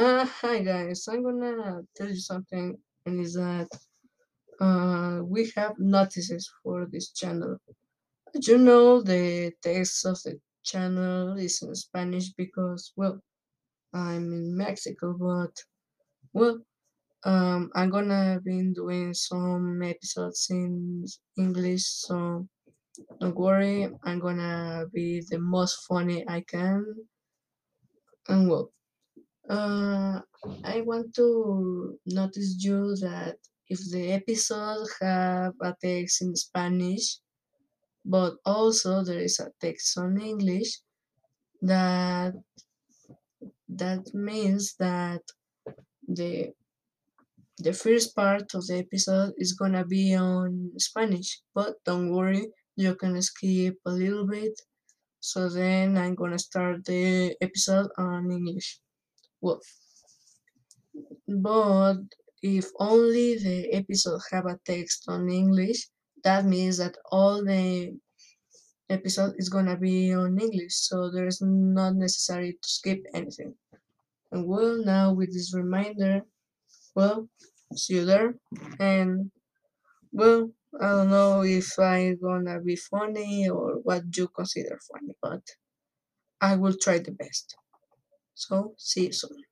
Uh, hi guys, I'm gonna tell you something, and is that uh, we have notices for this channel. As you know, the text of the channel is in Spanish because, well, I'm in Mexico, but well, um, I'm gonna be doing some episodes in English, so don't worry, I'm gonna be the most funny I can, and well. Uh, I want to notice you that if the episode have a text in Spanish, but also there is a text on English, that that means that the the first part of the episode is gonna be on Spanish. But don't worry, you can skip a little bit. So then I'm gonna start the episode on English. Well, but if only the episode have a text on English, that means that all the episode is gonna be on English, so there's not necessary to skip anything. And well, now with this reminder, well, see you there. And well, I don't know if I'm gonna be funny or what you consider funny, but I will try the best. So, see you soon.